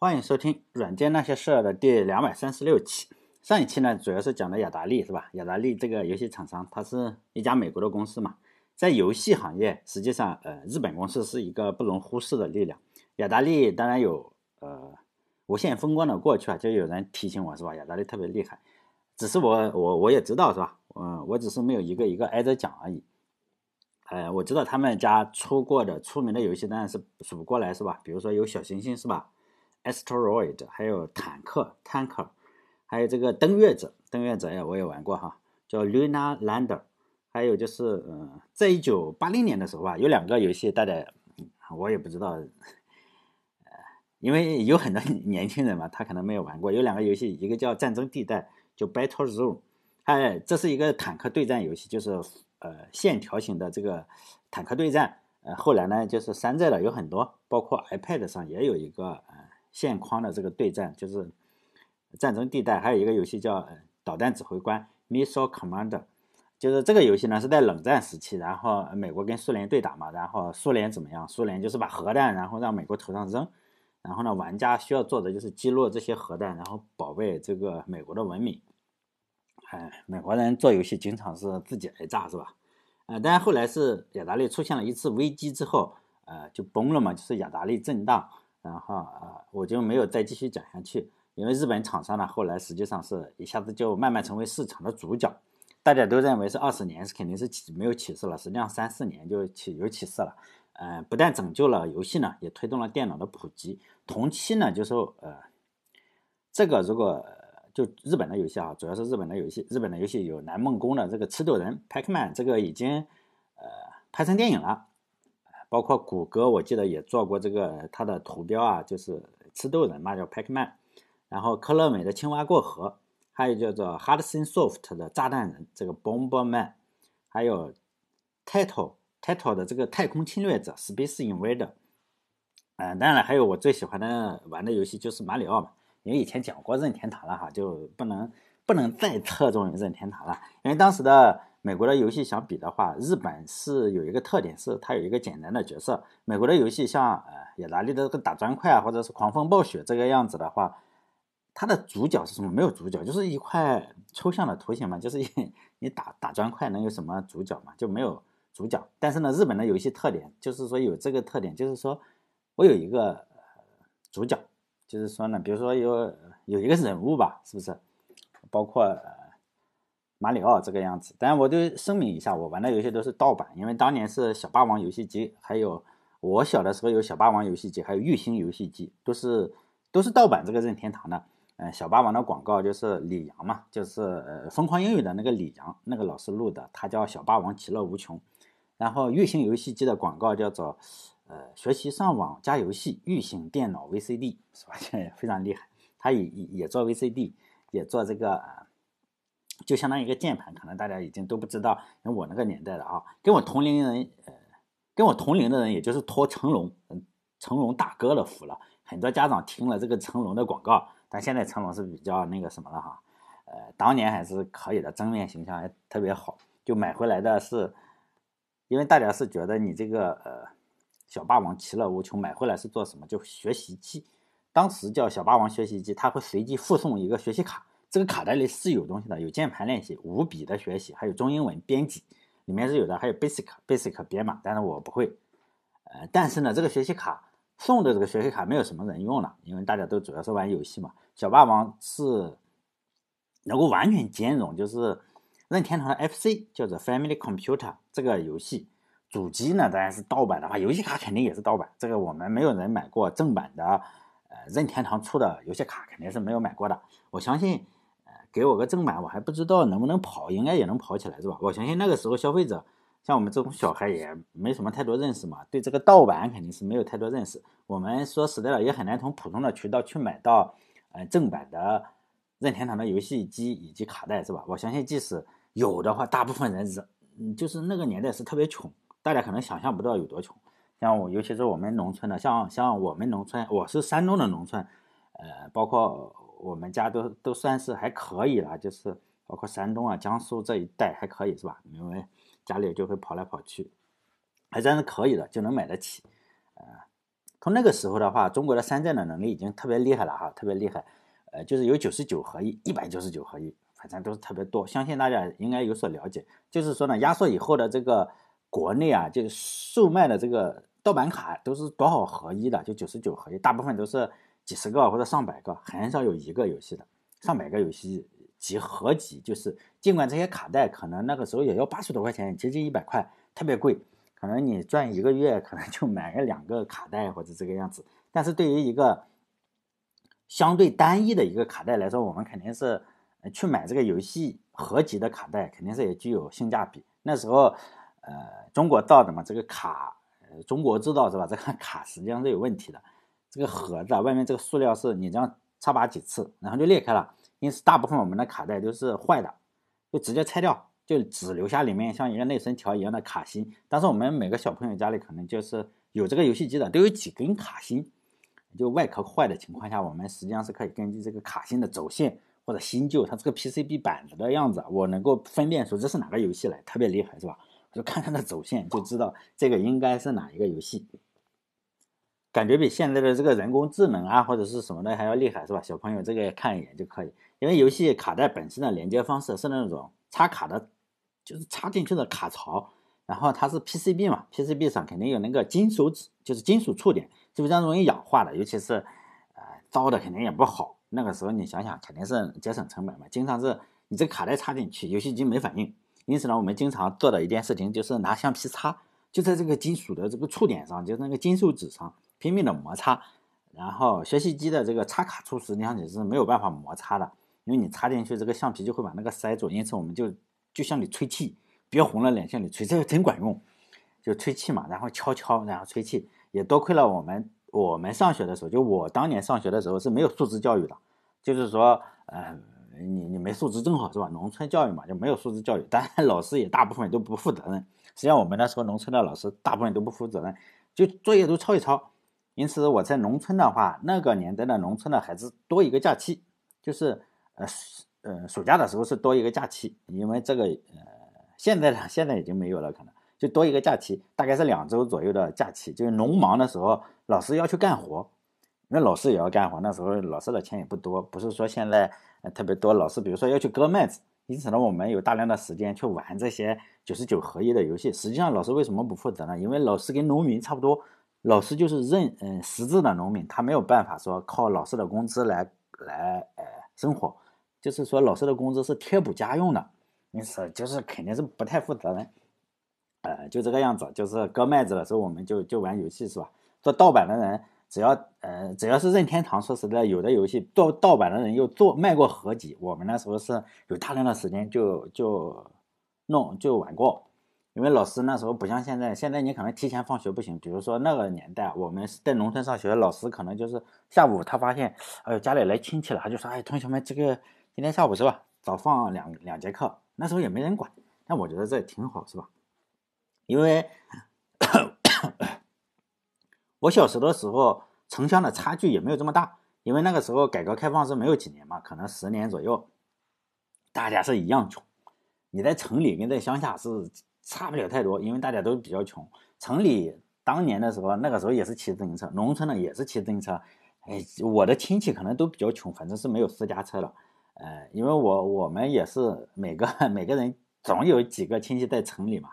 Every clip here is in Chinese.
欢迎收听《软件那些事儿》的第两百三十六期。上一期呢，主要是讲的雅达利，是吧？雅达利这个游戏厂商，它是一家美国的公司嘛，在游戏行业，实际上，呃，日本公司是一个不容忽视的力量。雅达利当然有，呃，无限风光的过去啊，就有人提醒我是吧？雅达利特别厉害，只是我我我也知道是吧？嗯，我只是没有一个一个挨着讲而已。呃，我知道他们家出过的出名的游戏当然是数不过来是吧？比如说有小行星是吧？Asteroid，还有坦克 Tanker，还有这个登月者，登月者呀，我也玩过哈，叫 Luna Lander。还有就是，嗯，在一九八零年的时候啊，有两个游戏，大家我也不知道，呃，因为有很多年轻人嘛，他可能没有玩过。有两个游戏，一个叫战争地带，就 Battle Zone，哎，这是一个坦克对战游戏，就是呃线条型的这个坦克对战。呃，后来呢，就是山寨的有很多，包括 iPad 上也有一个。线框的这个对战就是战争地带，还有一个游戏叫导弹指挥官 （Missile Commander），就是这个游戏呢是在冷战时期，然后美国跟苏联对打嘛，然后苏联怎么样？苏联就是把核弹然后让美国头上扔，然后呢玩家需要做的就是击落这些核弹，然后保卫这个美国的文明。哎，美国人做游戏经常是自己挨炸是吧？呃，但是后来是雅达利出现了一次危机之后，呃，就崩了嘛，就是雅达利震荡。然后啊，我就没有再继续讲下去，因为日本厂商呢，后来实际上是一下子就慢慢成为市场的主角，大家都认为是二十年是肯定是起没有起色了，实际上三四年就起有起色了。呃，不但拯救了游戏呢，也推动了电脑的普及。同期呢，就说呃，这个如果就日本的游戏啊，主要是日本的游戏，日本的游戏有南梦宫的这个吃豆人 Pacman，这个已经呃拍成电影了。包括谷歌，我记得也做过这个，它的图标啊，就是吃豆人嘛，叫 Pacman。然后科乐美的青蛙过河，还有叫做 Hudson Soft 的炸弹人，这个 Bomberman，还有 Title Title 的这个太空侵略者 Space Invader。嗯，当然了，还有我最喜欢的玩的游戏就是马里奥嘛，因为以前讲过任天堂了哈，就不能不能再侧重于任天堂了，因为当时的。美国的游戏相比的话，日本是有一个特点，是它有一个简单的角色。美国的游戏像呃雅达利的打砖块啊，或者是狂风暴雪这个样子的话，它的主角是什么？没有主角，就是一块抽象的图形嘛，就是你打打砖块能有什么主角嘛？就没有主角。但是呢，日本的游戏特点就是说有这个特点，就是说我有一个主角，就是说呢，比如说有有一个人物吧，是不是？包括。马里奥这个样子，当然我就声明一下，我玩的游戏都是盗版，因为当年是小霸王游戏机，还有我小的时候有小霸王游戏机，还有玉星游戏机，都是都是盗版这个任天堂的。嗯，小霸王的广告就是李阳嘛，就是呃疯狂英语的那个李阳那个老师录的，他叫小霸王其乐无穷。然后玉星游戏机的广告叫做呃学习上网加游戏，玉星电脑 VCD 是吧？这非常厉害，他也也做 VCD，也做这个。就相当于一个键盘，可能大家已经都不知道。因为我那个年代的啊，跟我同龄人，呃，跟我同龄的人，也就是托成龙，嗯，成龙大哥的福了。很多家长听了这个成龙的广告，但现在成龙是比较那个什么了哈，呃，当年还是可以的，正面形象还特别好，就买回来的是，因为大家是觉得你这个呃小霸王其乐无穷，买回来是做什么？就学习机，当时叫小霸王学习机，它会随机附送一个学习卡。这个卡带里是有东西的，有键盘练习、五笔的学习，还有中英文编辑，里面是有的，还有 Basic Basic 编码，但是我不会。呃，但是呢，这个学习卡送的这个学习卡没有什么人用了，因为大家都主要是玩游戏嘛。小霸王是能够完全兼容，就是任天堂的 FC 叫做 Family Computer 这个游戏主机呢，当然是盗版的话，游戏卡肯定也是盗版。这个我们没有人买过正版的，呃，任天堂出的游戏卡肯定是没有买过的。我相信。给我个正版，我还不知道能不能跑，应该也能跑起来，是吧？我相信那个时候消费者，像我们这种小孩也没什么太多认识嘛，对这个盗版肯定是没有太多认识。我们说实在的，也很难从普通的渠道去买到，呃，正版的任天堂的游戏机以及卡带，是吧？我相信即使有的话，大部分人是，嗯，就是那个年代是特别穷，大家可能想象不到有多穷。像我，尤其是我们农村的，像像我们农村，我是山东的农村，呃，包括。我们家都都算是还可以了，就是包括山东啊、江苏这一带还可以是吧？因为家里就会跑来跑去，还真是可以的，就能买得起。呃，从那个时候的话，中国的山寨的能力已经特别厉害了哈，特别厉害。呃，就是有九十九合一、一百九十九合一，反正都是特别多。相信大家应该有所了解。就是说呢，压缩以后的这个国内啊，就售卖的这个盗版卡都是多少合一的？就九十九合一，大部分都是几十个或者上百个，很少有一个游戏的。上百个游戏集合集，就是尽管这些卡带可能那个时候也要八十多块钱，接近一百块，特别贵。可能你赚一个月，可能就买个两个卡带或者这个样子。但是对于一个相对单一的一个卡带来说，我们肯定是去买这个游戏合集的卡带，肯定是也具有性价比。那时候，呃，中国造的嘛，这个卡，呃，中国制造是吧？这个卡实际上是有问题的。这个盒子啊外面这个塑料是你这样插拔几次，然后就裂开了。因此，大部分我们的卡带都是坏的，就直接拆掉。就只留下里面像一个内存条一样的卡芯，但是我们每个小朋友家里可能就是有这个游戏机的，都有几根卡芯。就外壳坏的情况下，我们实际上是可以根据这个卡芯的走线或者新旧，它这个 PCB 板子的样子，我能够分辨出这是哪个游戏来，特别厉害，是吧？就看它的走线就知道这个应该是哪一个游戏。感觉比现在的这个人工智能啊或者是什么的还要厉害，是吧？小朋友这个看一眼就可以，因为游戏卡带本身的连接方式是那种插卡的。就是插进去的卡槽，然后它是 PCB 嘛，PCB 上肯定有那个金属纸，就是金属触点，是不是这样容易氧化的？尤其是，呃，糟的肯定也不好。那个时候你想想，肯定是节省成本嘛。经常是你这卡带插进去，游戏机没反应。因此呢，我们经常做的一件事情就是拿橡皮擦，就在这个金属的这个触点上，就是那个金属纸上拼命的摩擦。然后学习机的这个插卡处实际上你是没有办法摩擦的，因为你插进去这个橡皮就会把那个塞住。因此我们就。就像你吹气，憋红了脸向你吹，这个真管用。就吹气嘛，然后敲敲，然后吹气。也多亏了我们，我们上学的时候，就我当年上学的时候是没有素质教育的。就是说，呃，你你没素质正好是吧？农村教育嘛，就没有素质教育。当然，老师也大部分都不负责任。实际上，我们那时候农村的老师大部分都不负责任，就作业都抄一抄。因此，我在农村的话，那个年代的农村的孩子多一个假期，就是呃。呃，暑假的时候是多一个假期，因为这个呃，现在呢，现在已经没有了，可能就多一个假期，大概是两周左右的假期。就是农忙的时候，老师要去干活，那老师也要干活。那时候老师的钱也不多，不是说现在特别多。老师比如说要去割麦子，因此呢，我们有大量的时间去玩这些九十九合一的游戏。实际上，老师为什么不负责呢？因为老师跟农民差不多，老师就是认嗯实质的农民，他没有办法说靠老师的工资来来呃生活。就是说，老师的工资是贴补家用的，因此就是肯定是不太负责任，呃，就这个样子。就是割麦子的时候，我们就就玩游戏是吧？做盗版的人，只要呃只要是任天堂，说实在，有的游戏做盗版的人又做卖过合集，我们那时候是有大量的时间就就弄就玩过。因为老师那时候不像现在，现在你可能提前放学不行。比如说那个年代，我们在农村上学，老师可能就是下午他发现，哎，家里来亲戚了，他就说，哎，同学们这个。今天下午是吧？早放两两节课，那时候也没人管。但我觉得这挺好，是吧？因为我小时的时候，城乡的差距也没有这么大。因为那个时候改革开放是没有几年嘛，可能十年左右，大家是一样穷。你在城里跟在乡下是差不了太多，因为大家都比较穷。城里当年的时候，那个时候也是骑自行车；农村呢也是骑自行车。哎，我的亲戚可能都比较穷，反正是没有私家车了。呃，因为我我们也是每个 每个人总有几个亲戚在城里嘛，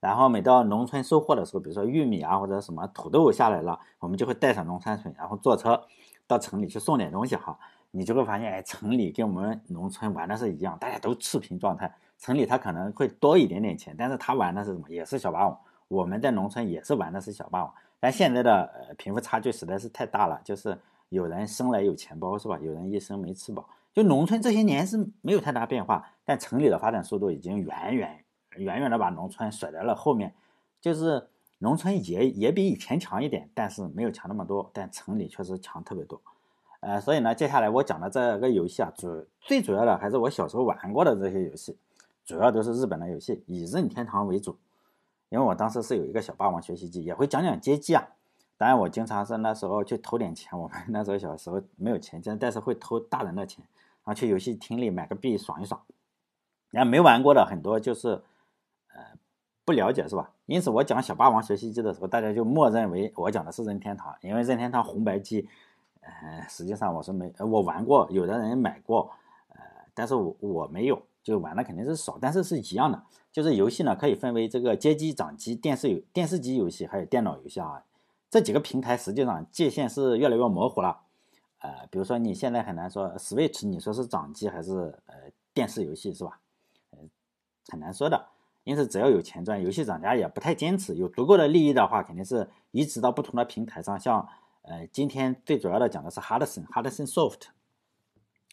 然后每到农村收获的时候，比如说玉米啊或者什么土豆下来了，我们就会带上农产品，然后坐车到城里去送点东西哈。你就会发现，哎，城里跟我们农村玩的是一样，大家都赤贫状态。城里他可能会多一点点钱，但是他玩的是什么？也是小霸王。我们在农村也是玩的是小霸王，但现在的呃贫富差距实在是太大了，就是有人生来有钱包是吧？有人一生没吃饱。就农村这些年是没有太大变化，但城里的发展速度已经远远远远的把农村甩在了后面。就是农村也也比以前强一点，但是没有强那么多。但城里确实强特别多。呃，所以呢，接下来我讲的这个游戏啊，主最主要的还是我小时候玩过的这些游戏，主要都是日本的游戏，以任天堂为主。因为我当时是有一个小霸王学习机，也会讲讲街机啊。当然，我经常是那时候去偷点钱。我们那时候小时候没有钱，但但是会偷大人的钱。然后去游戏厅里买个币爽一爽，然后没玩过的很多就是，呃，不了解是吧？因此我讲小霸王学习机的时候，大家就默认为我讲的是任天堂，因为任天堂红白机，呃，实际上我是没，我玩过，有的人买过，呃，但是我我没有，就玩的肯定是少，但是是一样的，就是游戏呢可以分为这个街机、掌机、电视游、电视机游戏还有电脑游戏啊，这几个平台实际上界限是越来越模糊了，呃，比如说你现在很难说 Switch，你说是掌机还是呃电视游戏是吧？呃，很难说的。因此，只要有钱赚，游戏厂家也不太坚持。有足够的利益的话，肯定是移植到不同的平台上。像，呃，今天最主要的讲的是 Hudson，Hudson Soft，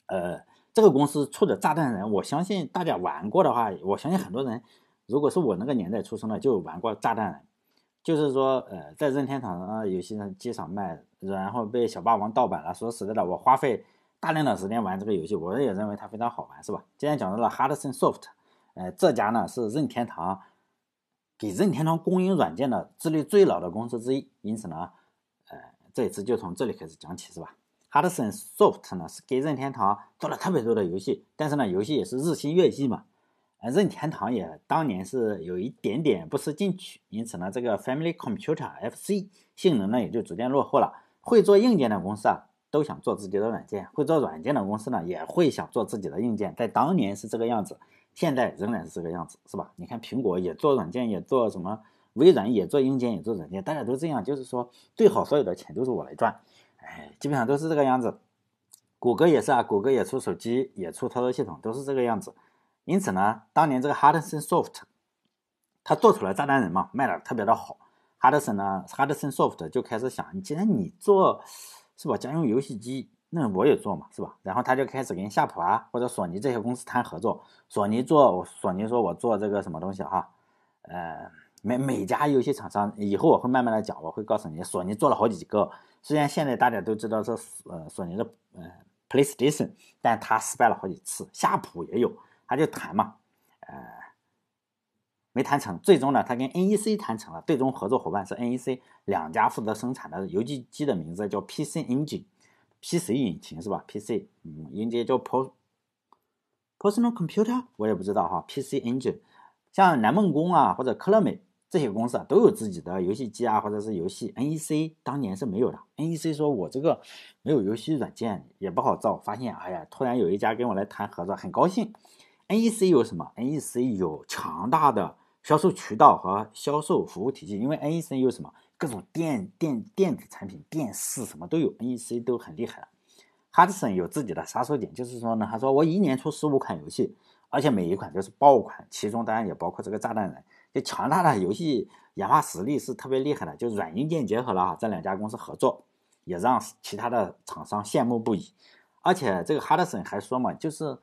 呃，这个公司出的炸弹人，我相信大家玩过的话，我相信很多人，如果是我那个年代出生的，就玩过炸弹人。就是说，呃，在任天堂啊游戏上机场卖，然后被小霸王盗版了。说实在的，我花费大量的时间玩这个游戏，我也认为它非常好玩，是吧？今天讲到了 Hudson Soft。呃，这家呢是任天堂给任天堂供应软件的资历最老的公司之一，因此呢，呃，这一次就从这里开始讲起，是吧？Hudson Soft 呢是给任天堂做了特别多的游戏，但是呢，游戏也是日新月异嘛。呃，任天堂也当年是有一点点不思进取，因此呢，这个 Family Computer FC 性能呢也就逐渐落后了。会做硬件的公司啊，都想做自己的软件；会做软件的公司呢，也会想做自己的硬件。在当年是这个样子。现在仍然是这个样子，是吧？你看苹果也做软件，也做什么？微软也做硬件，也做软件，大家都这样，就是说最好所有的钱都是我来赚，哎，基本上都是这个样子。谷歌也是啊，谷歌也出手机，也出操作系统，都是这个样子。因此呢，当年这个 Hudson Soft，他做出来炸弹人嘛，卖的特别的好。Hudson 呢，Hudson Soft 就开始想，你既然你做，是吧？家用游戏机。那我也做嘛，是吧？然后他就开始跟夏普啊或者索尼这些公司谈合作。索尼做，索尼说我做这个什么东西哈，呃，每每家游戏厂商以后我会慢慢的讲，我会告诉你，索尼做了好几个。虽然现在大家都知道是呃索尼的呃 PlayStation，但他失败了好几次。夏普也有，他就谈嘛，呃，没谈成。最终呢，他跟 NEC 谈成了，最终合作伙伴是 NEC，两家负责生产的游戏机的名字叫 PC Engine。PC 引擎是吧？PC，嗯，音节叫 Personal Computer，我也不知道哈。PC Engine，像南梦宫啊或者科乐美这些公司啊，都有自己的游戏机啊或者是游戏。NEC 当年是没有的。NEC 说我这个没有游戏软件也不好造，发现哎呀，突然有一家跟我来谈合作，很高兴。NEC 有什么？NEC 有强大的销售渠道和销售服务体系，因为 NEC 有什么？各种电电电子产品、电视什么都有，NEC 都很厉害了。哈德森有自己的杀手锏，就是说呢，他说我一年出十五款游戏，而且每一款都是爆款，其中当然也包括这个炸弹人。就强大的游戏研发实力是特别厉害的，就软硬件结合了哈，这两家公司合作也让其他的厂商羡慕不已。而且这个哈德森还说嘛，就是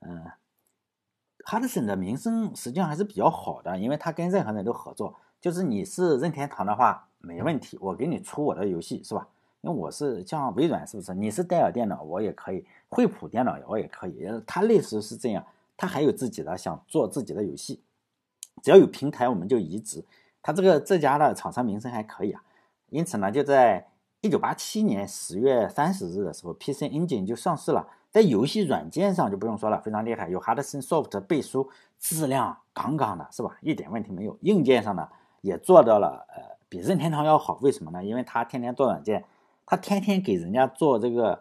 嗯，哈德森的名声实际上还是比较好的，因为他跟任何人都合作，就是你是任天堂的话。没问题，我给你出我的游戏是吧？因为我是像微软，是不是？你是戴尔电脑，我也可以；惠普电脑我也可以。他类似是这样，他还有自己的想做自己的游戏，只要有平台我们就移植。他这个这家的厂商名声还可以啊，因此呢，就在一九八七年十月三十日的时候，PC Engine 就上市了。在游戏软件上就不用说了，非常厉害，有 Hudson Soft 背书，质量杠杠的，是吧？一点问题没有。硬件上呢，也做到了呃。比任天堂要好，为什么呢？因为他天天做软件，他天天给人家做这个，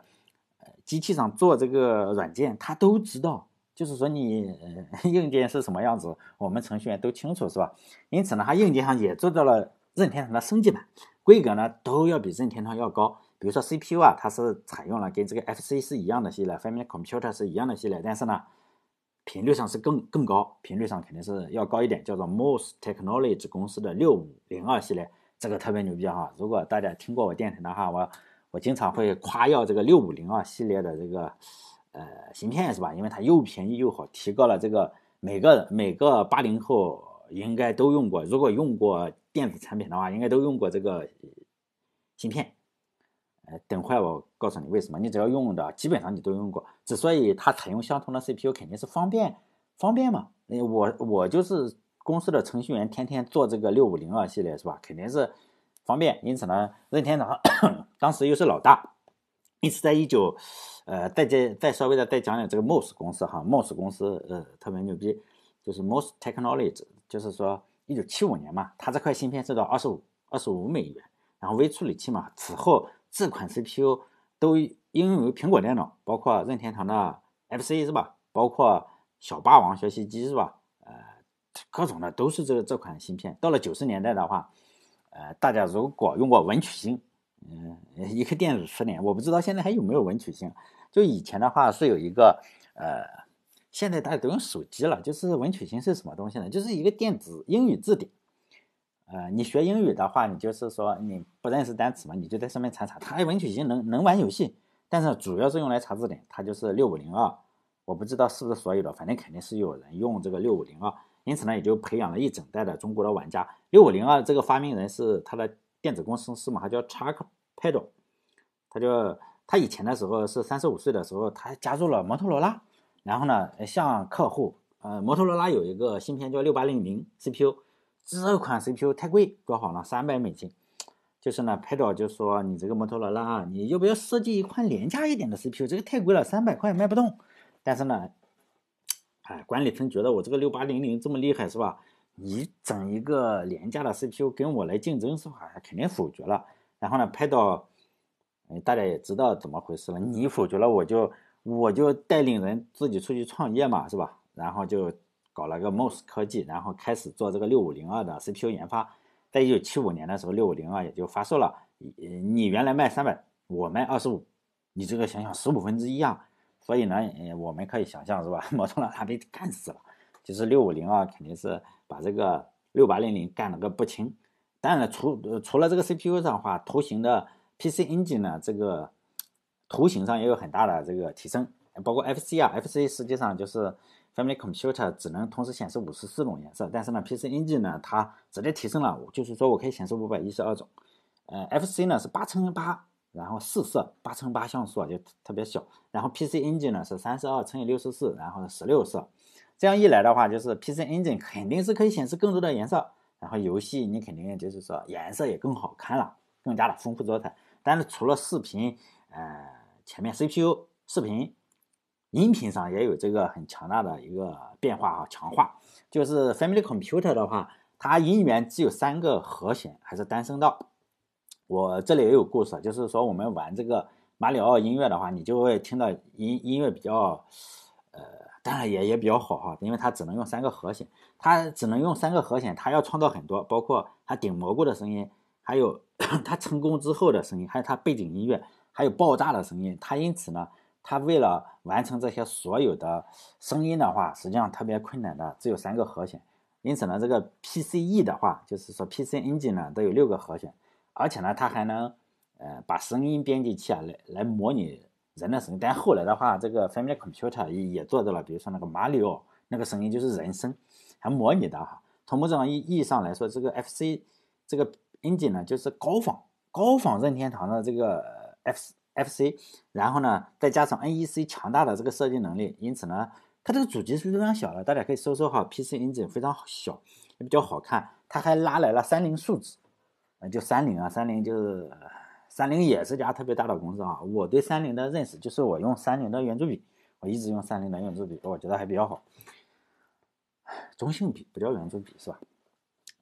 呃，机器上做这个软件，他都知道。就是说你 硬件是什么样子，我们程序员都清楚，是吧？因此呢，它硬件上也做到了任天堂的升级版，规格呢都要比任天堂要高。比如说 CPU 啊，它是采用了跟这个 FC 是一样的系列，Family Computer 是一样的系列，但是呢。频率上是更更高，频率上肯定是要高一点，叫做 MOS Technology 公司的六五零二系列，这个特别牛逼哈！如果大家听过我电台的话，我我经常会夸耀这个六五零二系列的这个呃芯片是吧？因为它又便宜又好，提高了这个每个每个八零后应该都用过，如果用过电子产品的话，应该都用过这个芯片。呃，等会我告诉你为什么，你只要用的，基本上你都用过。之所以它采用相同的 CPU，肯定是方便，方便嘛。那我我就是公司的程序员，天天做这个六五零二系列是吧？肯定是方便。因此呢，任天堂 当时又是老大，因此在一九，呃，再再再稍微的再讲讲这个 MOS 公司哈，MOS 公司呃特别牛逼，就是 MOS Technology，就是说。一九七五年嘛，它这块芯片是到二十五二十五美元，然后微处理器嘛，此后这款 CPU 都应用于苹果电脑，包括任天堂的 FC 是吧？包括小霸王学习机是吧？呃，各种的都是这这款芯片。到了九十年代的话，呃，大家如果用过文曲星，嗯，一个电子词典，我不知道现在还有没有文曲星。就以前的话是有一个，呃，现在大家都用手机了。就是文曲星是什么东西呢？就是一个电子英语字典。呃，你学英语的话，你就是说你不认识单词嘛，你就在上面查查。它文曲星能能玩游戏，但是主要是用来查字典。它就是六五零二。我不知道是不是所有的，反正肯定是有人用这个六五零二，因此呢，也就培养了一整代的中国的玩家。六五零二这个发明人是他的电子工程师嘛，他叫 Chuck Peddle，他就他以前的时候是三十五岁的时候，他加入了摩托罗拉，然后呢，向客户，呃，摩托罗拉有一个芯片叫六八零零 CPU，这款 CPU 太贵，多少呢？三百美金。就是呢，Peddle 就说你这个摩托罗拉啊，你要不要设计一款廉价一点的 CPU？这个太贵了，三百块卖不动。但是呢，哎，管理层觉得我这个六八零零这么厉害是吧？你整一个廉价的 CPU 跟我来竞争是吧？肯定否决了。然后呢，拍到，嗯，大家也知道怎么回事了。你否决了，我就我就带领人自己出去创业嘛，是吧？然后就搞了个 MOS 科技，然后开始做这个六五零二的 CPU 研发。在一九七五年的时候，六五零二也就发售了。你原来卖三百，我卖二十五，你这个想想十五分之一啊。所以呢，我们可以想象是吧？摩托罗拉被干死了，就是六五零二，肯定是把这个六八零零干了个不轻。当然了，除除了这个 CPU 上的话，图形的 PC Engine 呢，这个图形上也有很大的这个提升。包括 FC 啊，FC 实际上就是 Family Computer 只能同时显示五十四种颜色，但是呢，PC Engine 呢，它直接提升了，就是说我可以显示五百一十二种。呃，FC 呢是八乘八。然后四色八乘八像素啊就特别小，然后 PC Engine 呢是三十二乘以六十四，然后十六色，这样一来的话，就是 PC Engine 肯定是可以显示更多的颜色，然后游戏你肯定就是说颜色也更好看了，更加的丰富多彩。但是除了视频，呃，前面 CPU 视频、音频上也有这个很强大的一个变化啊，强化。就是 Family Computer 的话，它音源只有三个和弦，还是单声道。我这里也有故事，就是说我们玩这个马里奥音乐的话，你就会听到音音乐比较，当然也也比较好哈，因为它只能用三个和弦，它只能用三个和弦，它要创造很多，包括它顶蘑菇的声音，还有 它成功之后的声音，还有它背景音乐，还有爆炸的声音，它因此呢，它为了完成这些所有的声音的话，实际上特别困难的，只有三个和弦，因此呢，这个 PCE 的话，就是说 PC Engine 呢都有六个和弦。而且呢，它还能，呃，把声音编辑器啊来来模拟人的声音。但后来的话，这个 Family Computer 也也做到了，比如说那个马里奥那个声音就是人声，还模拟的哈。从某种意意义上来说，这个 FC 这个 engine 呢，就是高仿高仿任天堂的这个 F FC，然后呢，再加上 NEC 强大的这个设计能力，因此呢，它这个主机是非常小的，大家可以搜搜哈，PC engine 非常小，也比较好看。它还拉来了三菱数字。就三菱啊，三菱就是三菱也是家特别大的公司啊。我对三菱的认识就是我用三菱的圆珠笔，我一直用三菱的圆珠笔，我觉得还比较好。中性笔不叫圆珠笔是吧？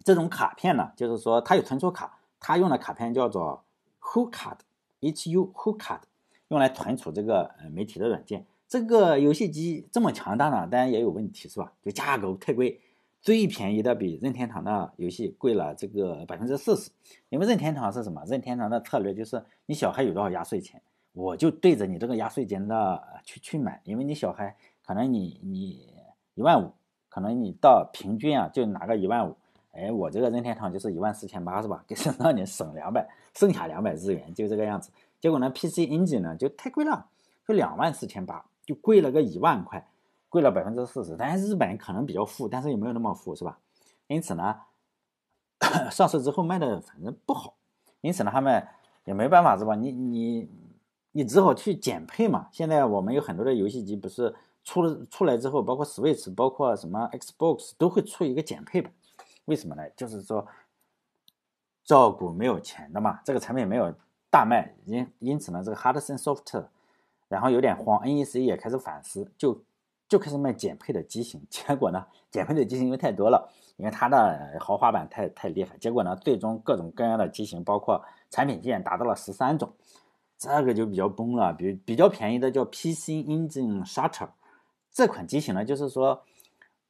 这种卡片呢，就是说它有存储卡，它用的卡片叫做 Who Card，H U Who Card，用来存储这个呃媒体的软件。这个游戏机这么强大呢，当然也有问题是吧？就价格太贵。最便宜的比任天堂的游戏贵了这个百分之四十，因为任天堂是什么？任天堂的策略就是你小孩有多少压岁钱，我就对着你这个压岁钱的去去买，因为你小孩可能你你一万五，可能你到平均啊就拿个一万五，哎，我这个任天堂就是一万四千八是吧？给省让你省两百，剩下两百日元就这个样子。结果呢，PC Engine 呢就太贵了，就两万四千八，就贵了个一万块。贵了百分之四十，但是日本可能比较富，但是也没有那么富，是吧？因此呢，上市之后卖的反正不好，因此呢，他们也没办法，是吧？你你你只好去减配嘛。现在我们有很多的游戏机，不是出了出来之后，包括 Switch，包括什么 Xbox 都会出一个减配版。为什么呢？就是说照顾没有钱的嘛，这个产品没有大卖，因因此呢，这个 Hudson Soft，然后有点慌，NEC 也开始反思，就。就开始卖减配的机型，结果呢，减配的机型因为太多了，因为它的豪华版太太厉害，结果呢，最终各种各样的机型，包括产品线达到了十三种，这个就比较崩了。比比较便宜的叫 PC Engine Shutter，这款机型呢，就是说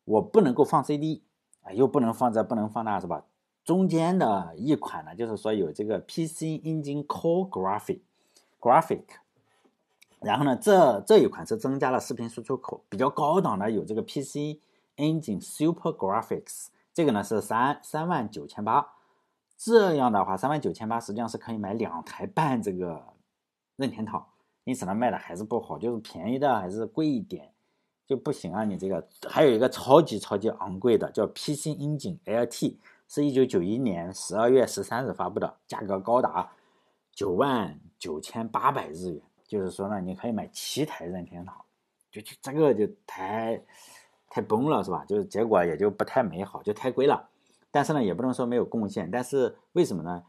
我不能够放 CD，啊，又不能放这，不能放那，是吧？中间的一款呢，就是说有这个 PC Engine Core Graphic，Graphic。然后呢，这这一款是增加了视频输出口，比较高档的有这个 PC Engine Super Graphics，这个呢是三三万九千八，这样的话三万九千八实际上是可以买两台半这个任天堂，因此呢卖的还是不好，就是便宜的还是贵一点就不行啊。你这个还有一个超级超级昂贵的叫 PC Engine LT，是一九九一年十二月十三日发布的，价格高达九万九千八百日元。就是说呢，你可以买七台任天堂，就就这个就太太崩了，是吧？就是结果也就不太美好，就太贵了。但是呢，也不能说没有贡献。但是为什么呢？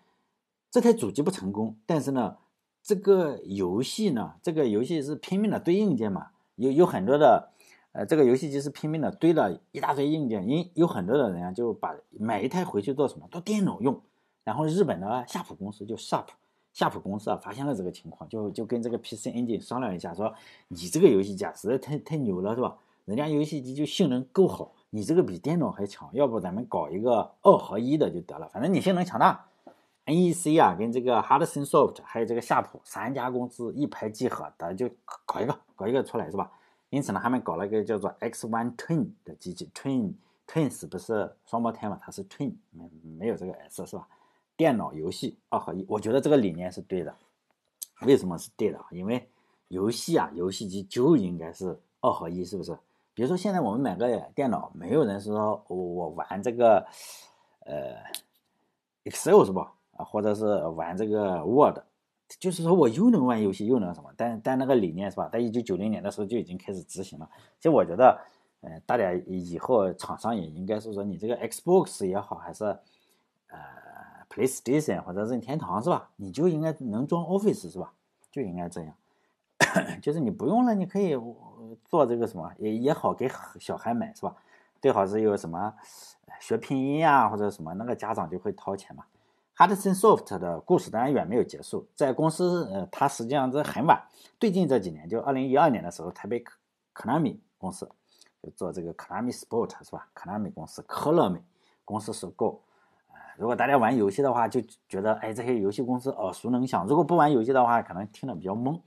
这台主机不成功，但是呢，这个游戏呢，这个游戏是拼命的堆硬件嘛，有有很多的，呃，这个游戏机是拼命的堆了一大堆硬件，因有很多的人啊，就把买一台回去做什么？做电脑用。然后日本的夏普公司就 Sharp。夏普公司啊，发现了这个情况，就就跟这个 PC Engine 商量一下，说你这个游戏机，实在太太牛了，是吧？人家游戏机就性能够好，你这个比电脑还强，要不咱们搞一个二合一的就得了，反正你性能强大。NEC 啊，跟这个 Hudson Soft 还有这个夏普三家公司一拍即合，咱就搞一个搞一个出来，是吧？因此呢，他们搞了一个叫做 X1 Twin 的机器，Twin Twins 不是双胞胎嘛，它是 Twin，没没有这个 S 是吧？电脑游戏二合一，我觉得这个理念是对的。为什么是对的？因为游戏啊，游戏机就应该是二合一，是不是？比如说现在我们买个电脑，没有人说我我玩这个呃 Excel 是吧？啊，或者是玩这个 Word，就是说我又能玩游戏又能什么？但但那个理念是吧？在一九九零年的时候就已经开始执行了。其实我觉得，呃，大家以后厂商也应该是说，你这个 Xbox 也好，还是呃。PlayStation 或者任天堂是吧？你就应该能装 Office 是吧？就应该这样，就是你不用了，你可以做这个什么也也好给小孩买是吧？最好是有什么学拼音呀或者什么，那个家长就会掏钱嘛。Hudson Soft 的故事当然远没有结束，在公司呃，它实际上是很晚，最近这几年就二零一二年的时候，它被可可纳米公司就做这个可纳米 Sport 是吧？可纳米公司科乐美公司收购。如果大家玩游戏的话，就觉得哎，这些游戏公司耳熟能详。如果不玩游戏的话，可能听得比较懵。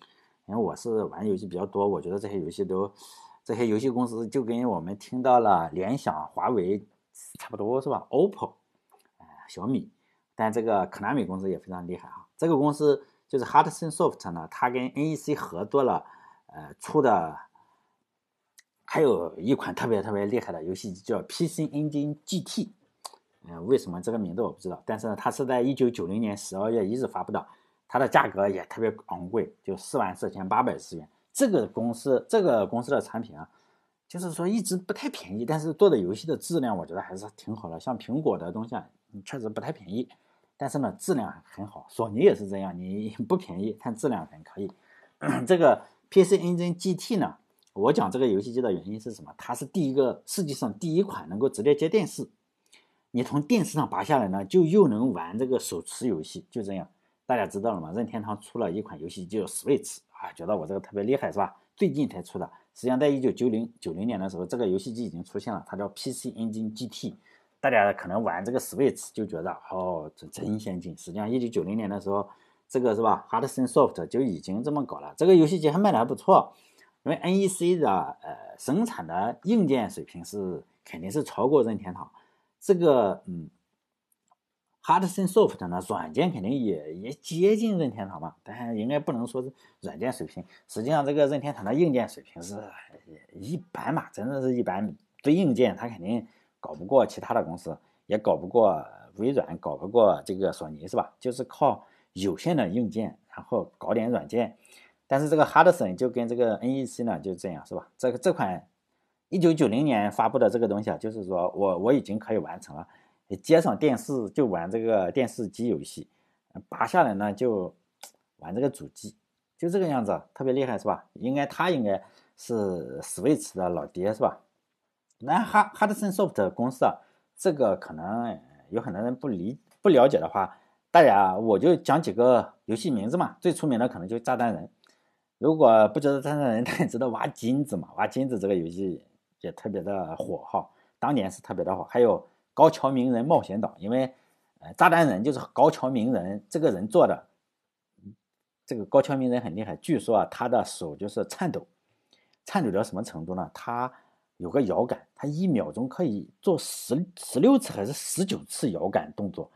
因为我是玩游戏比较多，我觉得这些游戏都，这些游戏公司就跟我们听到了联想、华为差不多，是吧？OPPO，呃，小米。但这个可纳米公司也非常厉害啊。这个公司就是 Hudson Soft 呢，它跟 NEC 合作了，呃，出的还有一款特别特别厉害的游戏机，叫 PC Engine GT。呃，为什么这个名字我不知道，但是呢，它是在一九九零年十二月一日发布的，它的价格也特别昂贵，就四万四千八百日元。这个公司这个公司的产品啊，就是说一直不太便宜，但是做的游戏的质量我觉得还是挺好的。像苹果的东西啊，确实不太便宜，但是呢质量很好。索尼也是这样，你不便宜，但质量很可以。这个 PC Engine GT 呢，我讲这个游戏机的原因是什么？它是第一个世界上第一款能够直接接电视。你从电视上拔下来呢，就又能玩这个手持游戏，就这样，大家知道了吗？任天堂出了一款游戏叫 Switch 啊，觉得我这个特别厉害是吧？最近才出的，实际上在一九九零九零年的时候，这个游戏机已经出现了，它叫 PC Engine GT。大家可能玩这个 Switch 就觉得哦，这真先进。实际上一九九零年的时候，这个是吧？Hudson Soft 就已经这么搞了，这个游戏机还卖的还不错，因为 NEC 的呃生产的硬件水平是肯定是超过任天堂。这个嗯，Hudson Soft 呢，软件肯定也也接近任天堂嘛，但应该不能说是软件水平。实际上，这个任天堂的硬件水平是一般嘛，真的是一般。对硬件，它肯定搞不过其他的公司，也搞不过微软，搞不过这个索尼，是吧？就是靠有限的硬件，然后搞点软件。但是这个 Hardson 就跟这个 NEC 呢，就这样，是吧？这个这款。一九九零年发布的这个东西啊，就是说我我已经可以完成了，接上电视就玩这个电视机游戏，拔下来呢就玩这个主机，就这个样子，特别厉害是吧？应该他应该是 Switch 的老爹是吧？那哈哈德森 Soft 公司啊，这个可能有很多人不理不了解的话，大家我就讲几个游戏名字嘛。最出名的可能就是炸弹人。如果不知道炸弹人，大家知道挖金子嘛？挖金子这个游戏也特别的火哈，当年是特别的火。还有高桥名人冒险岛，因为呃炸弹人就是高桥名人这个人做的。这个高桥名人很厉害，据说啊他的手就是颤抖，颤抖到什么程度呢？他有个摇杆，他一秒钟可以做十十六次还是十九次摇杆动作，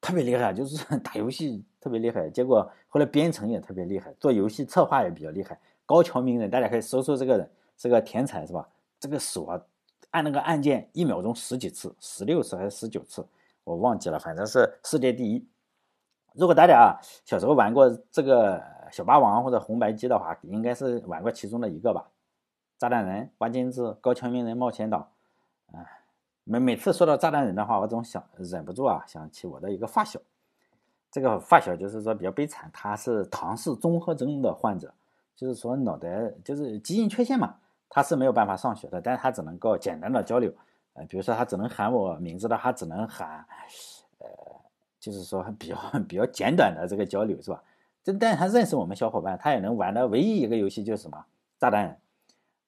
特别厉害，就是 打游戏特别厉害。结果后来编程也特别厉害，做游戏策划也比较厉害。高桥名人，大家可以搜搜这个人，是个天才是吧？这个手啊，按那个按键一秒钟十几次，十六次还是十九次，我忘记了，反正是世界第一。如果大家啊小时候玩过这个小霸王或者红白机的话，应该是玩过其中的一个吧。炸弹人、挖金子、高桥名人冒险岛，啊，每每次说到炸弹人的话，我总想忍不住啊想起我的一个发小。这个发小就是说比较悲惨，他是唐氏综合征的患者，就是说脑袋就是基因缺陷嘛，他是没有办法上学的，但是他只能够简单的交流，呃，比如说他只能喊我名字的，他只能喊，呃。就是说比较 比较简短的这个交流是吧？这但是他认识我们小伙伴，他也能玩的唯一一个游戏就是什么炸弹，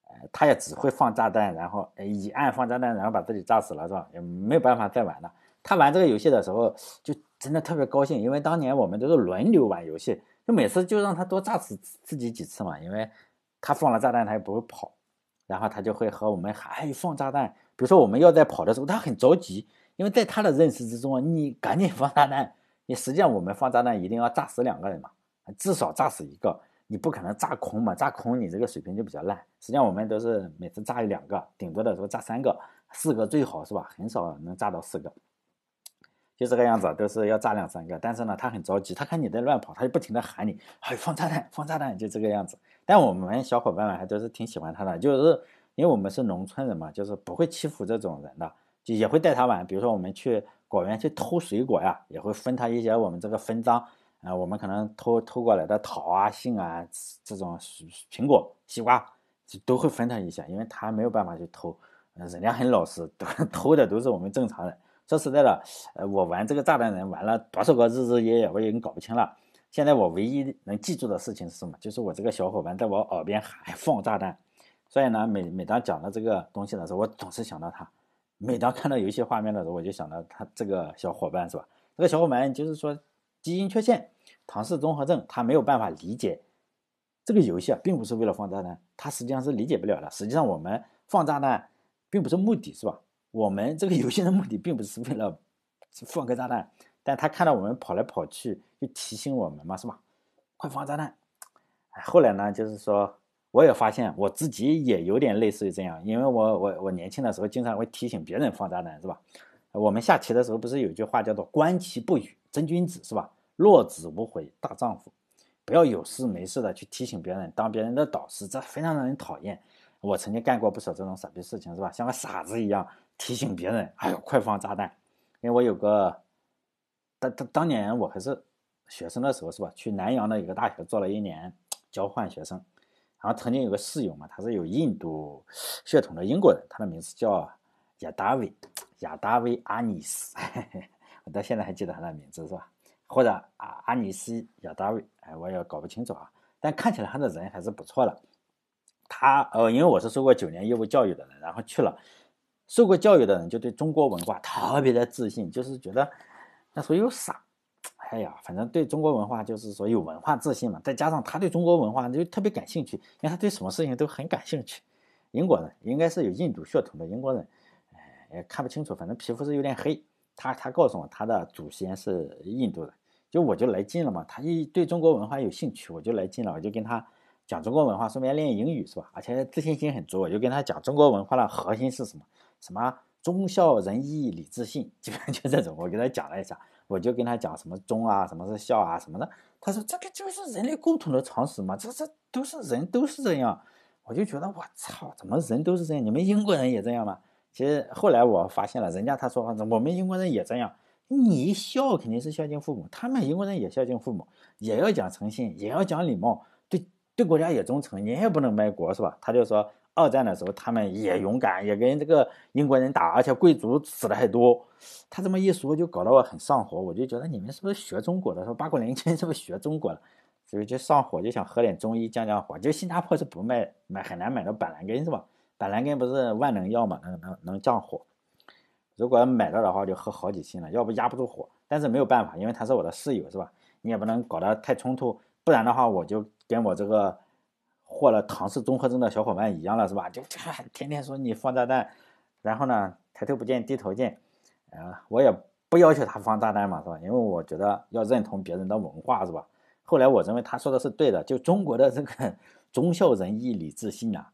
呃，他也只会放炸弹，然后一按放炸弹，然后把自己炸死了是吧？也没有办法再玩了。他玩这个游戏的时候就真的特别高兴，因为当年我们都是轮流玩游戏，就每次就让他多炸死自己几次嘛，因为他放了炸弹他也不会跑，然后他就会和我们喊哎放炸弹，比如说我们要在跑的时候，他很着急。因为在他的认识之中啊，你赶紧放炸弹，你实际上我们放炸弹一定要炸死两个人嘛，至少炸死一个，你不可能炸空嘛，炸空你这个水平就比较烂。实际上我们都是每次炸一两个，顶多的时候炸三个、四个最好是吧？很少能炸到四个，就这个样子，都是要炸两三个。但是呢，他很着急，他看你在乱跑，他就不停的喊你，哎，放炸弹，放炸弹，就这个样子。但我们小伙伴们还都是挺喜欢他的，就是因为我们是农村人嘛，就是不会欺负这种人的。就也会带他玩，比如说我们去果园去偷水果呀，也会分他一些我们这个分赃啊，我们可能偷偷过来的桃啊、杏啊这种苹果、西瓜，都会分他一下，因为他没有办法去偷，人家很老实，偷的都是我们正常人。说实在的，呃，我玩这个炸弹人玩了多少个日日夜夜，我已经搞不清了。现在我唯一能记住的事情是什么？就是我这个小伙伴在我耳边喊放炸弹，所以呢，每每当讲到这个东西的时候，我总是想到他。每当看到游戏画面的时候，我就想到他这个小伙伴是吧？这个小伙伴就是说基因缺陷，唐氏综合症，他没有办法理解这个游戏啊，并不是为了放炸弹，他实际上是理解不了的。实际上我们放炸弹并不是目的，是吧？我们这个游戏的目的并不是为了放个炸弹，但他看到我们跑来跑去，就提醒我们嘛，是吧？快放炸弹！后来呢，就是说。我也发现我自己也有点类似于这样，因为我我我年轻的时候经常会提醒别人放炸弹，是吧？我们下棋的时候不是有句话叫做“观棋不语真君子”，是吧？落子无悔大丈夫，不要有事没事的去提醒别人，当别人的导师，这非常让人讨厌。我曾经干过不少这种傻逼事情，是吧？像个傻子一样提醒别人，哎呦，快放炸弹！因为我有个当当当年我还是学生的时候，是吧？去南阳的一个大学做了一年交换学生。然后曾经有个室友嘛，他是有印度血统的英国人，他的名字叫亚达维，亚达维阿尼斯，我到现在还记得他的名字是吧？或者阿阿尼斯亚达维，哎，我也搞不清楚啊。但看起来他的人还是不错的。他呃，因为我是受过九年义务教育的人，然后去了，受过教育的人就对中国文化特别的自信，就是觉得那时候又傻。哎呀，反正对中国文化就是说有文化自信嘛，再加上他对中国文化就特别感兴趣，因为他对什么事情都很感兴趣。英国人应该是有印度血统的英国人，哎，也看不清楚，反正皮肤是有点黑。他他告诉我他的祖先是印度的，就我就来劲了嘛。他一对中国文化有兴趣，我就来劲了，我就跟他讲中国文化，顺便练英语是吧？而且自信心很足，我就跟他讲中国文化的核心是什么？什么忠孝仁义礼智信，基本上就这种，我给他讲了一下。我就跟他讲什么忠啊，什么是孝啊，什么的。他说这个就是人类共同的常识嘛，这这都是人都是这样。我就觉得我操，怎么人都是这样？你们英国人也这样吗？其实后来我发现了，人家他说我们英国人也这样。你孝肯定是孝敬父母，他们英国人也孝敬父母，也要讲诚信，也要讲礼貌，对对国家也忠诚，你也不能卖国，是吧？他就说，二战的时候他们也勇敢，也跟这个英国人打，而且贵族死的还多。他这么一说，就搞得我很上火，我就觉得你们是不是学中国的？说八国联军是不是学中国的？所以就上火，就想喝点中医降降火。就新加坡是不卖，买很难买到板蓝根，是吧？板蓝根不是万能药嘛，能能能降火。如果买到的话，就喝好几斤了，要不压不住火。但是没有办法，因为他是我的室友，是吧？你也不能搞得太冲突，不然的话，我就跟我这个患了唐氏综合症的小伙伴一样了，是吧？就天天说你放炸弹，然后呢，抬头不见低头见，啊，我也不要求他放炸弹嘛，是吧？因为我觉得要认同别人的文化，是吧？后来我认为他说的是对的，就中国的这个 忠孝仁义礼智信啊，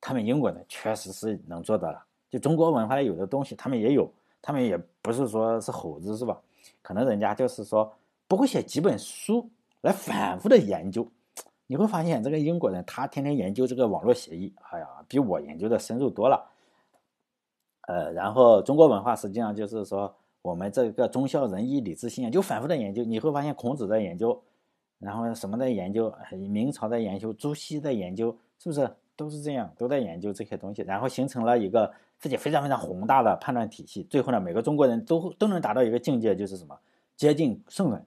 他们英国人确实是能做到了。就中国文化有的东西，他们也有，他们也不是说是猴子，是吧？可能人家就是说不会写几本书来反复的研究。你会发现这个英国人，他天天研究这个网络协议，哎呀，比我研究的深入多了。呃，然后中国文化实际上就是说，我们这个忠孝仁义礼智信就反复的研究。你会发现孔子在研究，然后什么在研究，明朝在研究，朱熹在研究，是不是都是这样，都在研究这些东西，然后形成了一个。自己非常非常宏大的判断体系，最后呢，每个中国人都都能达到一个境界，就是什么接近圣人，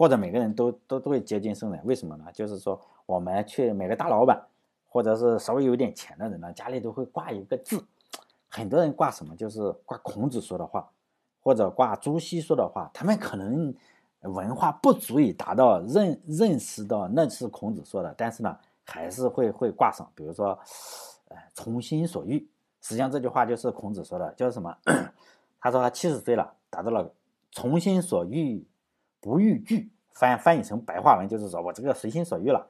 或者每个人都都都会接近圣人。为什么呢？就是说我们去每个大老板，或者是稍微有点钱的人呢，家里都会挂一个字。很多人挂什么？就是挂孔子说的话，或者挂朱熹说的话。他们可能文化不足以达到认认识到那是孔子说的，但是呢，还是会会挂上。比如说，呃，从心所欲。实际上这句话就是孔子说的，叫什么？他说他七十岁了，达到了从心所欲不逾矩。翻翻译成白话文就是说我这个随心所欲了，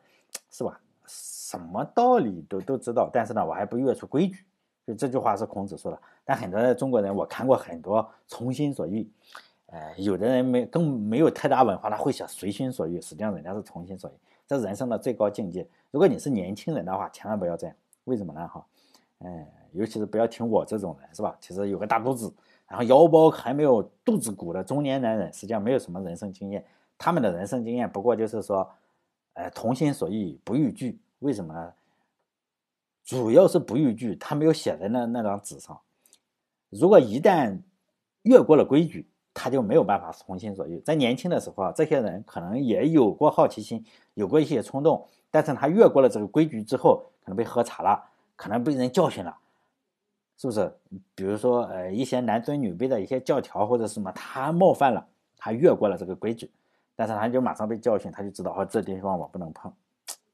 是吧？什么道理都都知道，但是呢，我还不越出规矩。就这句话是孔子说的。但很多中国人，我看过很多从心所欲，呃，有的人没更没有太大文化，他会写随心所欲，实际上人家是从心所欲，这是人生的最高境界。如果你是年轻人的话，千万不要这样。为什么呢？哈，嗯。尤其是不要听我这种人，是吧？其实有个大肚子，然后腰包还没有肚子鼓的中年男人，实际上没有什么人生经验。他们的人生经验不过就是说，呃，同心所欲不逾矩。为什么呢？主要是不逾矩，他没有写在那那张纸上。如果一旦越过了规矩，他就没有办法从心所欲。在年轻的时候啊，这些人可能也有过好奇心，有过一些冲动，但是他越过了这个规矩之后，可能被喝茶了，可能被人教训了。是不是？比如说，呃，一些男尊女卑的一些教条或者什么，他冒犯了，他越过了这个规矩，但是他就马上被教训，他就知道哦，这地方我不能碰，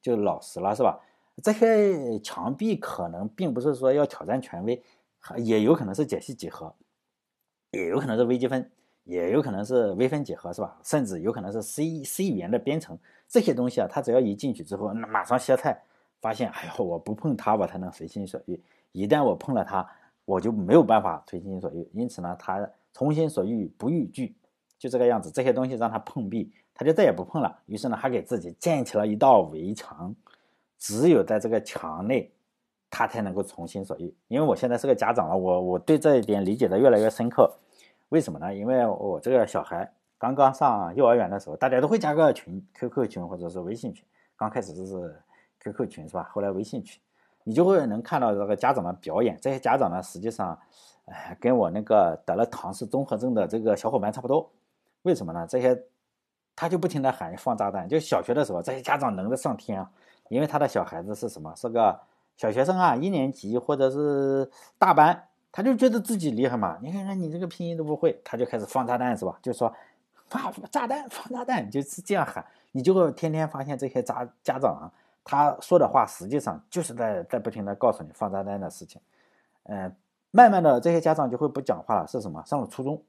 就老实了，是吧？这些墙壁可能并不是说要挑战权威，也有可能是解析几何，也有可能是微积分，也有可能是微分几何，是吧？甚至有可能是 C C 语言的编程，这些东西啊，他只要一进去之后，那马上歇菜，发现，哎呦，我不碰它，我才能随心所欲。一旦我碰了它，我就没有办法随心所欲。因此呢，他从心所欲不逾矩，就这个样子。这些东西让他碰壁，他就再也不碰了。于是呢，他给自己建起了一道围墙，只有在这个墙内，他才能够从心所欲。因为我现在是个家长了，我我对这一点理解的越来越深刻。为什么呢？因为我这个小孩刚刚上幼儿园的时候，大家都会加个群，QQ 群或者是微信群。刚开始就是 QQ 群是吧？后来微信群。你就会能看到这个家长的表演，这些家长呢，实际上，哎，跟我那个得了唐氏综合症的这个小伙伴差不多。为什么呢？这些他就不停的喊放炸弹。就小学的时候，这些家长能的上天啊，因为他的小孩子是什么？是个小学生啊，一年级或者是大班，他就觉得自己厉害嘛。你看看你这个拼音都不会，他就开始放炸弹是吧？就说放炸弹，放炸弹，就是这样喊。你就会天天发现这些家家长啊。他说的话实际上就是在在不停的告诉你放炸弹的事情，嗯，慢慢的这些家长就会不讲话了。是什么？上了初中，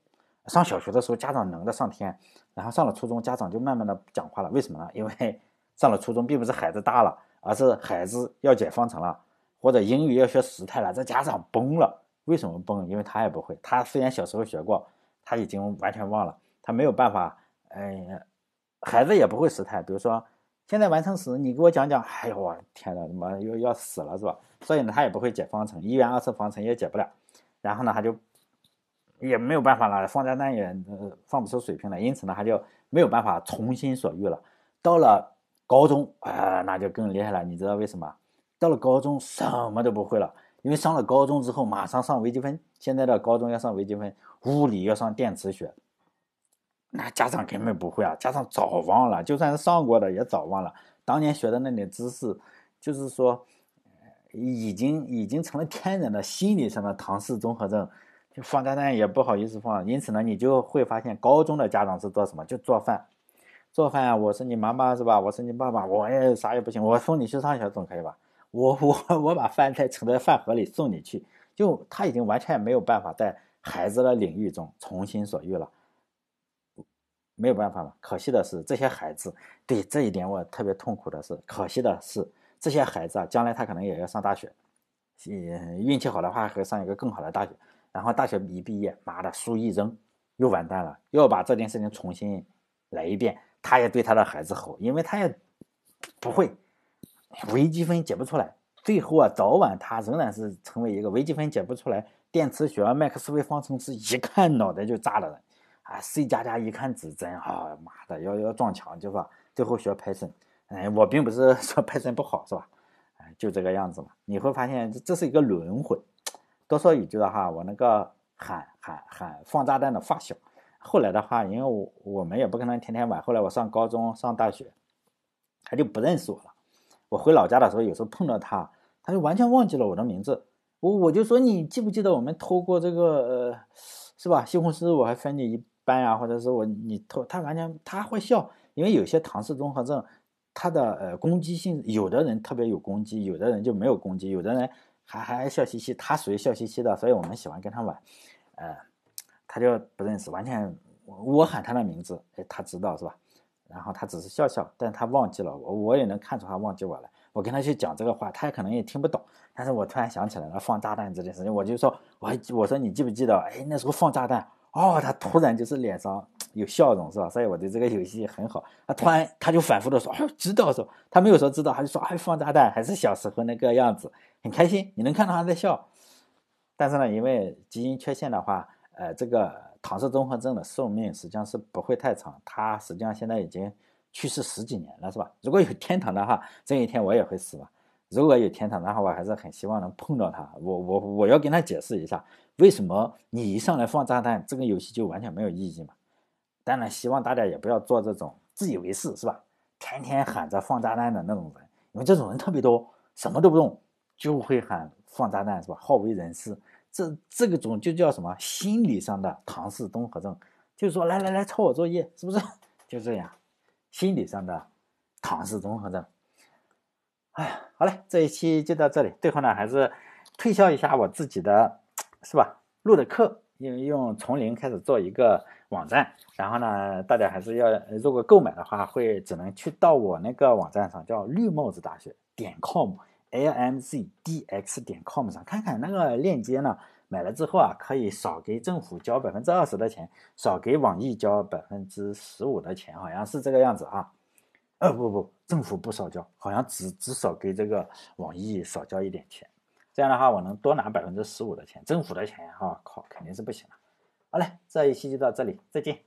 上小学的时候家长能的上天，然后上了初中家长就慢慢的不讲话了。为什么呢？因为上了初中并不是孩子大了，而是孩子要解方程了，或者英语要学时态了，这家长崩了。为什么崩？因为他也不会。他虽然小时候学过，他已经完全忘了，他没有办法。哎，孩子也不会时态，比如说。现在完成时，你给我讲讲。哎呦，我天哪，怎么又要死了是吧？所以呢，他也不会解方程，一元二次方程也解不了。然后呢，他就也没有办法了，放炸弹也放不出水平来。因此呢，他就没有办法从心所欲了。到了高中啊，那就更厉害了。你知道为什么？到了高中什么都不会了，因为上了高中之后马上上微积分。现在的高中要上微积分，物理要上电磁学，那家长根本不会啊，家长早忘了，就算是上过的也早忘了。当年学的那点知识，就是说，已经已经成了天然的心理上的唐氏综合症。就放炸弹也不好意思放，因此呢，你就会发现高中的家长是做什么？就做饭，做饭啊！我是你妈妈是吧？我是你爸爸，我也啥也不行，我送你去上学总可以吧？我我我把饭菜盛在饭盒里送你去，就他已经完全没有办法在孩子的领域中从心所欲了，没有办法了。可惜的是，这些孩子对这一点我特别痛苦的是，可惜的是，这些孩子啊，将来他可能也要上大学，嗯，运气好的话，会上一个更好的大学。然后大学一毕业，妈的书一扔，又完蛋了，又要把这件事情重新来一遍。他也对他的孩子吼，因为他也不会微积分解不出来。最后啊，早晚他仍然是成为一个微积分解不出来，电磁学、麦克斯韦方程式一看脑袋就炸的人啊。C 加加一看指针，啊妈的要要撞墙，就是吧？最后学 Python，哎，我并不是 说 Python 不好，是吧？哎，就这个样子嘛。你会发现这这是一个轮回。多说一句的话，我那个喊喊喊放炸弹的发小，后来的话，因为我我们也不可能天天玩。后来我上高中上大学，他就不认识我了。我回老家的时候，有时候碰到他，他就完全忘记了我的名字。我我就说你记不记得我们偷过这个呃，是吧？西红柿我还分你一半呀，或者是我你偷，他完全他会笑，因为有些唐氏综合症，他的呃攻击性，有的人特别有攻击，有的人就没有攻击，有的人。还还笑嘻嘻，他属于笑嘻嘻的，所以我们喜欢跟他玩。呃，他就不认识，完全我喊他的名字，哎，他知道是吧？然后他只是笑笑，但他忘记了我，我也能看出他忘记我了。我跟他去讲这个话，他可能也听不懂。但是我突然想起来了，放炸弹这件事情，我就说，我我说你记不记得？哎，那时候放炸弹，哦，他突然就是脸上有笑容，是吧？所以我对这个游戏很好。他突然他就反复的说，哎，知道说，他没有说知道，他就说，哎，放炸弹还是小时候那个样子。很开心，你能看到他在笑，但是呢，因为基因缺陷的话，呃，这个唐氏综合症的寿命实际上是不会太长，他实际上现在已经去世十几年了，是吧？如果有天堂的话，这一天我也会死吧？如果有天堂的话，我还是很希望能碰到他。我我我要跟他解释一下，为什么你一上来放炸弹，这个游戏就完全没有意义嘛？当然，希望大家也不要做这种自以为是，是吧？天天喊着放炸弹的那种人，因为这种人特别多，什么都不懂。就会喊放炸弹是吧？好为人师，这这个种就叫什么？心理上的唐氏综合症，就是说来来来抄我作业，是不是？就这样，心理上的唐氏综合症。哎，好嘞，这一期就到这里。最后呢，还是推销一下我自己的，是吧？录的课，用用从零开始做一个网站，然后呢，大家还是要如果购买的话，会只能去到我那个网站上，叫绿帽子大学点 com。lmzdx 点 com 上看看那个链接呢，买了之后啊，可以少给政府交百分之二十的钱，少给网易交百分之十五的钱，好像是这个样子啊。呃，不不，政府不少交，好像只只少给这个网易少交一点钱。这样的话，我能多拿百分之十五的钱，政府的钱哈，靠，肯定是不行了。好嘞，这一期就到这里，再见。